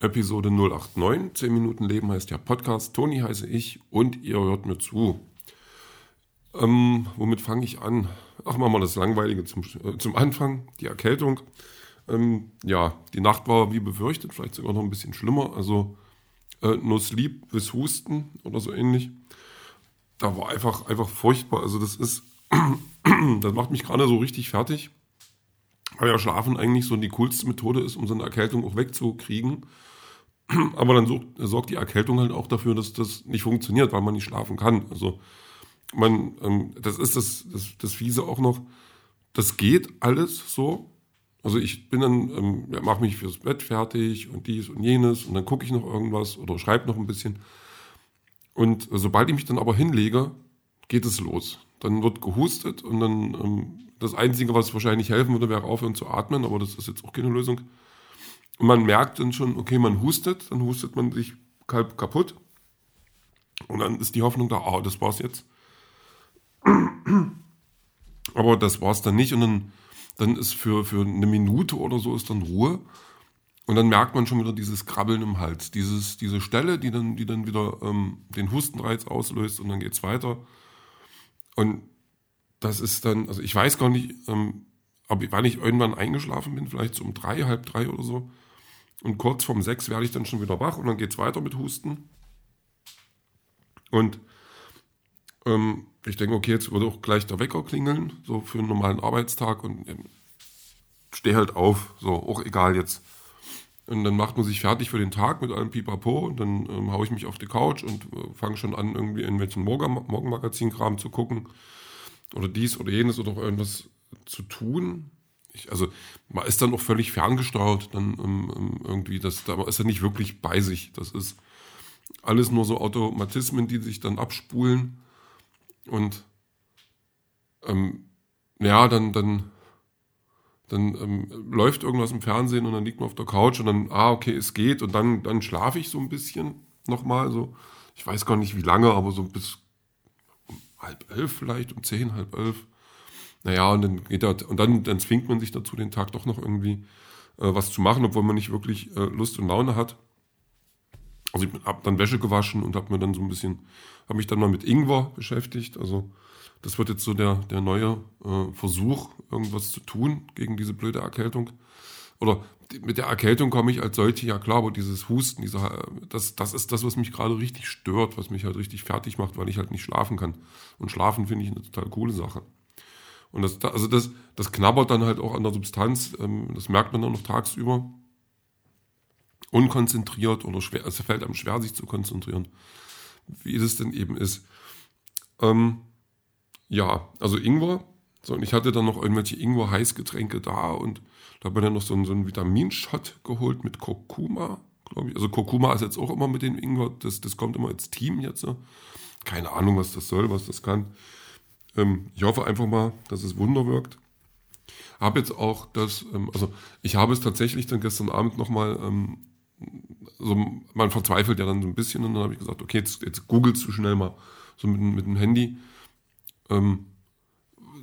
Episode 089. 10 Minuten Leben heißt ja Podcast. Toni heiße ich und ihr hört mir zu. Ähm, womit fange ich an? Ach, machen wir das Langweilige zum, äh, zum Anfang, die Erkältung. Ähm, ja, die Nacht war wie befürchtet, vielleicht sogar noch ein bisschen schlimmer. Also äh, no sleep bis Husten oder so ähnlich. Da war einfach, einfach furchtbar. Also das ist, das macht mich gerade so richtig fertig. Weil ja Schlafen eigentlich so die coolste Methode ist, um so eine Erkältung auch wegzukriegen. Aber dann sorgt, sorgt die Erkältung halt auch dafür, dass das nicht funktioniert, weil man nicht schlafen kann. Also man, ähm, das ist das, das, das Fiese auch noch. Das geht alles so. Also ich bin dann, ähm, ja, mache mich fürs Bett fertig und dies und jenes und dann gucke ich noch irgendwas oder schreibe noch ein bisschen. Und sobald ich mich dann aber hinlege, geht es los. Dann wird gehustet und dann ähm, das Einzige, was wahrscheinlich helfen würde, wäre aufhören zu atmen, aber das ist jetzt auch keine Lösung. Und man merkt dann schon, okay, man hustet, dann hustet man sich halb kaputt. Und dann ist die Hoffnung da, oh, das war's jetzt. Aber das war's dann nicht. Und dann, dann ist für, für eine Minute oder so ist dann Ruhe. Und dann merkt man schon wieder dieses Krabbeln im Hals, dieses, diese Stelle, die dann, die dann wieder ähm, den Hustenreiz auslöst und dann geht's weiter. Und das ist dann, also ich weiß gar nicht, ähm, ob, wann ich irgendwann eingeschlafen bin, vielleicht so um drei, halb drei oder so. Und kurz vorm sechs werde ich dann schon wieder wach und dann geht es weiter mit Husten. Und ähm, ich denke, okay, jetzt würde auch gleich der Wecker klingeln, so für einen normalen Arbeitstag und ähm, stehe halt auf, so, auch egal jetzt. Und dann macht man sich fertig für den Tag mit allem Pipapo und dann ähm, haue ich mich auf die Couch und äh, fange schon an, irgendwie in welchen Morgen Morgenmagazin-Kram zu gucken oder dies oder jenes oder irgendwas zu tun. Ich, also man ist dann auch völlig ferngesteuert, dann ähm, ähm, irgendwie, das, da ist er nicht wirklich bei sich. Das ist alles nur so Automatismen, die sich dann abspulen. Und ähm, ja, dann, dann, dann ähm, läuft irgendwas im Fernsehen und dann liegt man auf der Couch und dann, ah, okay, es geht. Und dann, dann schlafe ich so ein bisschen nochmal, so, ich weiß gar nicht wie lange, aber so bis um halb elf vielleicht, um zehn, halb elf. Naja, und dann geht er, und dann, dann zwingt man sich dazu, den Tag doch noch irgendwie äh, was zu machen, obwohl man nicht wirklich äh, Lust und Laune hat. Also ich habe dann Wäsche gewaschen und habe mir dann so ein bisschen, habe mich dann mal mit Ingwer beschäftigt. Also das wird jetzt so der, der neue äh, Versuch, irgendwas zu tun gegen diese blöde Erkältung. Oder mit der Erkältung komme ich als solche ja klar, aber dieses Husten, dieser, das, das ist das, was mich gerade richtig stört, was mich halt richtig fertig macht, weil ich halt nicht schlafen kann. Und schlafen finde ich eine total coole Sache. Und das, also das, das knabbert dann halt auch an der Substanz, ähm, das merkt man dann noch tagsüber. Unkonzentriert oder schwer, es fällt einem schwer, sich zu konzentrieren, wie es denn eben ist. Ähm, ja, also Ingwer. So, und ich hatte dann noch irgendwelche Ingwer-Heißgetränke da und da habe ich dann noch so einen, so einen Vitaminshot geholt mit Kurkuma, glaube ich. Also Kurkuma ist jetzt auch immer mit dem Ingwer, das, das kommt immer als Team jetzt. Keine Ahnung, was das soll, was das kann. Ähm, ich hoffe einfach mal, dass es Wunder wirkt. Habe jetzt auch das, ähm, also ich habe es tatsächlich dann gestern Abend nochmal, ähm, also man verzweifelt ja dann so ein bisschen und dann habe ich gesagt, okay, jetzt, jetzt googelst du schnell mal so mit, mit dem Handy ähm,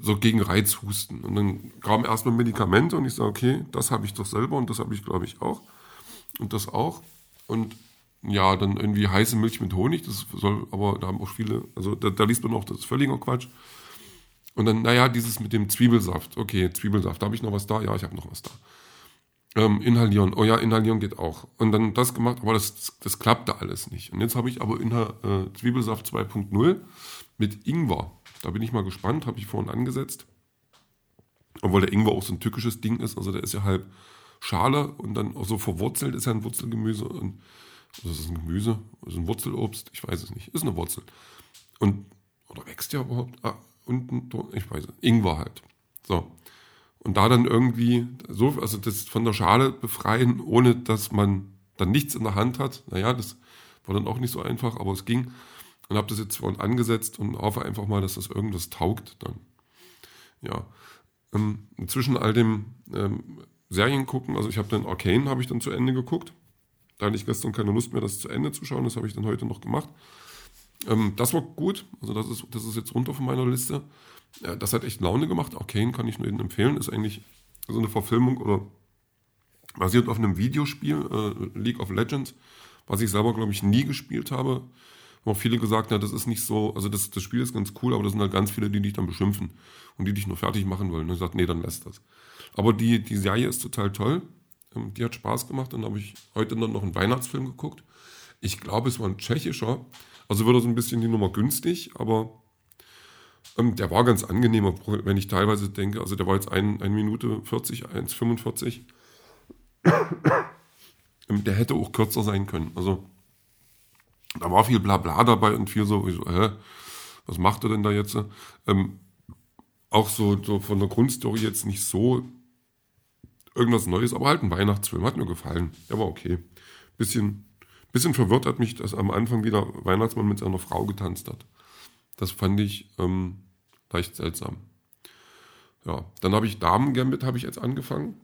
so gegen Reizhusten. Und dann kamen erstmal Medikamente und ich sage, okay, das habe ich doch selber und das habe ich glaube ich auch und das auch. Und ja, dann irgendwie heiße Milch mit Honig, das soll, aber da haben auch viele, also da, da liest man auch, das ist völliger Quatsch. Und dann, naja, dieses mit dem Zwiebelsaft. Okay, Zwiebelsaft, habe ich noch was da? Ja, ich habe noch was da. Ähm, inhalieren. Oh ja, inhalieren geht auch. Und dann das gemacht, aber das, das klappte alles nicht. Und jetzt habe ich aber Inhal äh, Zwiebelsaft 2.0 mit Ingwer. Da bin ich mal gespannt, habe ich vorhin angesetzt. Obwohl der Ingwer auch so ein tückisches Ding ist. Also der ist ja halb Schale und dann auch so verwurzelt, ist ja ein Wurzelgemüse. Und, also das ist ein Gemüse, ist ein Wurzelobst, ich weiß es nicht. Ist eine Wurzel. Und, oder wächst ja überhaupt? Ah, unten, ich weiß nicht, Ingwer halt. So. Und da dann irgendwie so, also das von der Schale befreien, ohne dass man dann nichts in der Hand hat, naja, das war dann auch nicht so einfach, aber es ging. Und habe das jetzt vorhin angesetzt und hoffe einfach mal, dass das irgendwas taugt dann. Ja. Ähm, zwischen all dem ähm, Serien also ich habe dann Arcane habe ich dann zu Ende geguckt. Da hatte ich gestern keine Lust mehr, das zu Ende zu schauen, das habe ich dann heute noch gemacht. Ähm, das war gut. Also das ist, das ist jetzt runter von meiner Liste. Ja, das hat echt Laune gemacht. Arcane kann ich nur Ihnen empfehlen. Ist eigentlich so eine Verfilmung oder Basiert auf einem Videospiel, äh, League of Legends, was ich selber, glaube ich, nie gespielt habe. Wo auch viele gesagt haben, das ist nicht so, also das, das Spiel ist ganz cool, aber das sind halt ganz viele, die dich dann beschimpfen und die dich nur fertig machen wollen. Und ich gesagt, nee, dann lässt das. Aber die, die Serie ist total toll. Ähm, die hat Spaß gemacht. Dann habe ich heute dann noch einen Weihnachtsfilm geguckt. Ich glaube, es war ein tschechischer. Also wird er so ein bisschen die Nummer günstig, aber ähm, der war ganz angenehm, wenn ich teilweise denke, also der war jetzt 1 Minute 40, 1,45. ähm, der hätte auch kürzer sein können. Also da war viel Blabla dabei und viel so, so hä, was macht er denn da jetzt? Ähm, auch so, so von der Grundstory jetzt nicht so irgendwas Neues, aber halt ein Weihnachtsfilm, hat mir gefallen. Der war okay. Bisschen, bisschen verwirrt hat mich, dass am Anfang wieder Weihnachtsmann mit seiner Frau getanzt hat. Das fand ich ähm, leicht seltsam. Ja, dann habe ich Damen Gambit habe ich jetzt angefangen.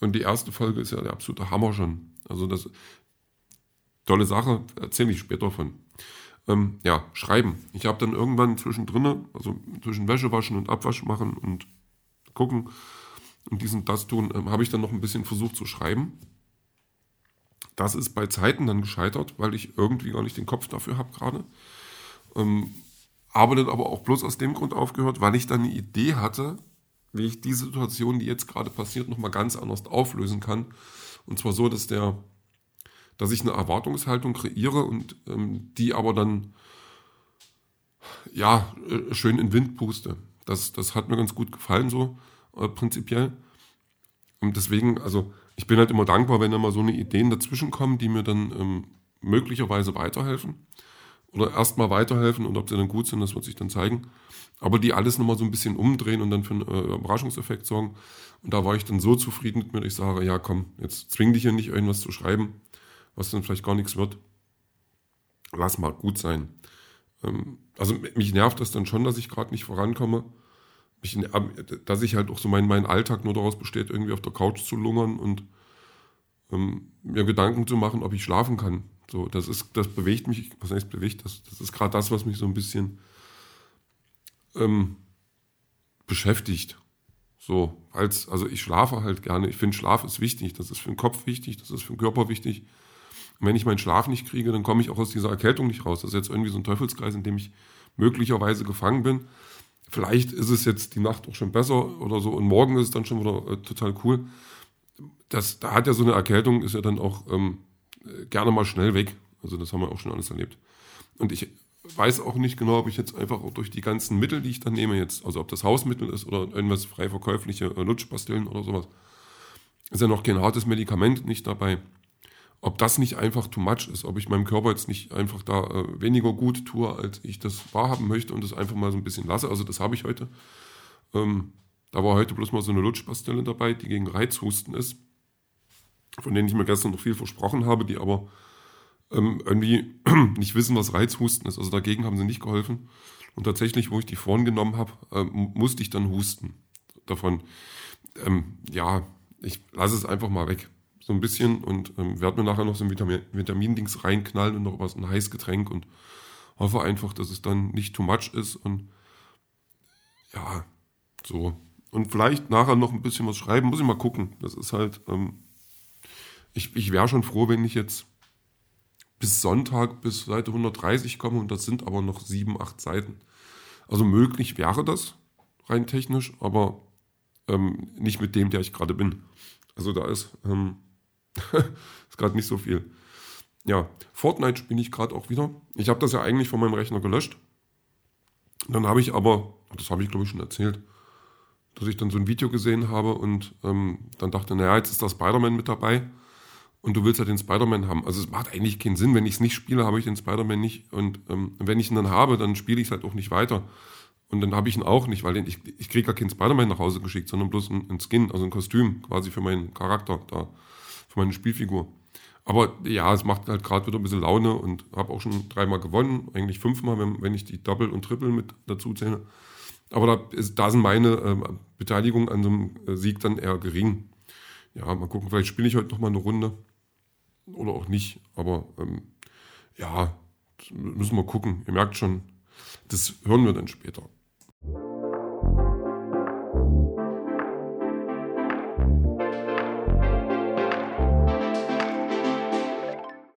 Und die erste Folge ist ja der absolute Hammer schon. Also das tolle Sache, erzähle ich später von. Ähm, ja, schreiben. Ich habe dann irgendwann zwischendrin, also zwischen Wäsche waschen und Abwasch machen und gucken und diesen das tun, ähm, habe ich dann noch ein bisschen versucht zu schreiben. Das ist bei Zeiten dann gescheitert, weil ich irgendwie gar nicht den Kopf dafür habe gerade. Ähm, habe dann aber auch bloß aus dem Grund aufgehört, weil ich dann eine Idee hatte, wie ich die Situation, die jetzt gerade passiert, nochmal ganz anders auflösen kann. Und zwar so, dass der, dass ich eine Erwartungshaltung kreiere und ähm, die aber dann ja äh, schön in Wind puste. Das, das hat mir ganz gut gefallen, so äh, prinzipiell. Und deswegen, also ich bin halt immer dankbar, wenn da mal so eine Ideen dazwischen kommen, die mir dann ähm, möglicherweise weiterhelfen oder erstmal weiterhelfen und ob sie dann gut sind, das wird sich dann zeigen. Aber die alles nochmal so ein bisschen umdrehen und dann für einen äh, Überraschungseffekt sorgen. Und da war ich dann so zufrieden mit mir, ich sage, ja komm, jetzt zwing dich ja nicht irgendwas zu schreiben, was dann vielleicht gar nichts wird. Lass mal gut sein. Ähm, also mich nervt das dann schon, dass ich gerade nicht vorankomme. Mich, dass ich halt auch so mein, mein Alltag nur daraus besteht, irgendwie auf der Couch zu lungern und ähm, mir Gedanken zu machen, ob ich schlafen kann. So, das ist, das bewegt mich, was heißt bewegt, das, das ist gerade das, was mich so ein bisschen ähm, beschäftigt. So, als, also ich schlafe halt gerne. Ich finde, Schlaf ist wichtig. Das ist für den Kopf wichtig, das ist für den Körper wichtig. Und wenn ich meinen Schlaf nicht kriege, dann komme ich auch aus dieser Erkältung nicht raus. Das ist jetzt irgendwie so ein Teufelskreis, in dem ich möglicherweise gefangen bin. Vielleicht ist es jetzt die Nacht auch schon besser oder so und morgen ist es dann schon wieder äh, total cool. Das, da hat ja so eine Erkältung, ist ja dann auch ähm, gerne mal schnell weg. Also das haben wir auch schon alles erlebt. Und ich weiß auch nicht genau, ob ich jetzt einfach auch durch die ganzen Mittel, die ich dann nehme jetzt, also ob das Hausmittel ist oder irgendwas frei verkäufliche äh, Lutschpastillen oder sowas, ist ja noch kein hartes Medikament nicht dabei. Ob das nicht einfach too much ist, ob ich meinem Körper jetzt nicht einfach da äh, weniger gut tue, als ich das wahrhaben möchte und das einfach mal so ein bisschen lasse. Also das habe ich heute. Ähm, da war heute bloß mal so eine Lutschpastille dabei, die gegen Reizhusten ist von denen ich mir gestern noch viel versprochen habe, die aber ähm, irgendwie nicht wissen, was Reizhusten ist. Also dagegen haben sie nicht geholfen. Und tatsächlich, wo ich die vorhin genommen habe, ähm, musste ich dann husten davon. Ähm, ja, ich lasse es einfach mal weg. So ein bisschen und ähm, werde mir nachher noch so ein Vitamin, Vitamindings reinknallen und noch was, ein heißes Getränk und hoffe einfach, dass es dann nicht too much ist und ja, so. Und vielleicht nachher noch ein bisschen was schreiben, muss ich mal gucken. Das ist halt, ähm, ich, ich wäre schon froh, wenn ich jetzt bis Sonntag bis Seite 130 komme und das sind aber noch sieben, acht Seiten. Also möglich wäre das rein technisch, aber ähm, nicht mit dem, der ich gerade bin. Also da ist, ähm, ist gerade nicht so viel. Ja, Fortnite spiele ich gerade auch wieder. Ich habe das ja eigentlich von meinem Rechner gelöscht. Dann habe ich aber, das habe ich glaube ich schon erzählt, dass ich dann so ein Video gesehen habe und ähm, dann dachte, naja, jetzt ist da Spider-Man mit dabei und du willst ja den Spider-Man haben. Also es macht eigentlich keinen Sinn, wenn ich es nicht spiele, habe ich den Spider-Man nicht. Und ähm, wenn ich ihn dann habe, dann spiele ich es halt auch nicht weiter. Und dann habe ich ihn auch nicht, weil ich, ich kriege ja keinen Spider-Man nach Hause geschickt, sondern bloß ein, ein, Skin, also ein Kostüm quasi für meinen Charakter da, meine Spielfigur. Aber ja, es macht halt gerade wieder ein bisschen Laune und habe auch schon dreimal gewonnen, eigentlich fünfmal, wenn, wenn ich die Double und Triple mit dazu zähle. Aber da, ist, da sind meine äh, Beteiligungen an so einem äh, Sieg dann eher gering. Ja, mal gucken, vielleicht spiele ich heute noch mal eine Runde oder auch nicht. Aber ähm, ja, müssen wir gucken. Ihr merkt schon, das hören wir dann später.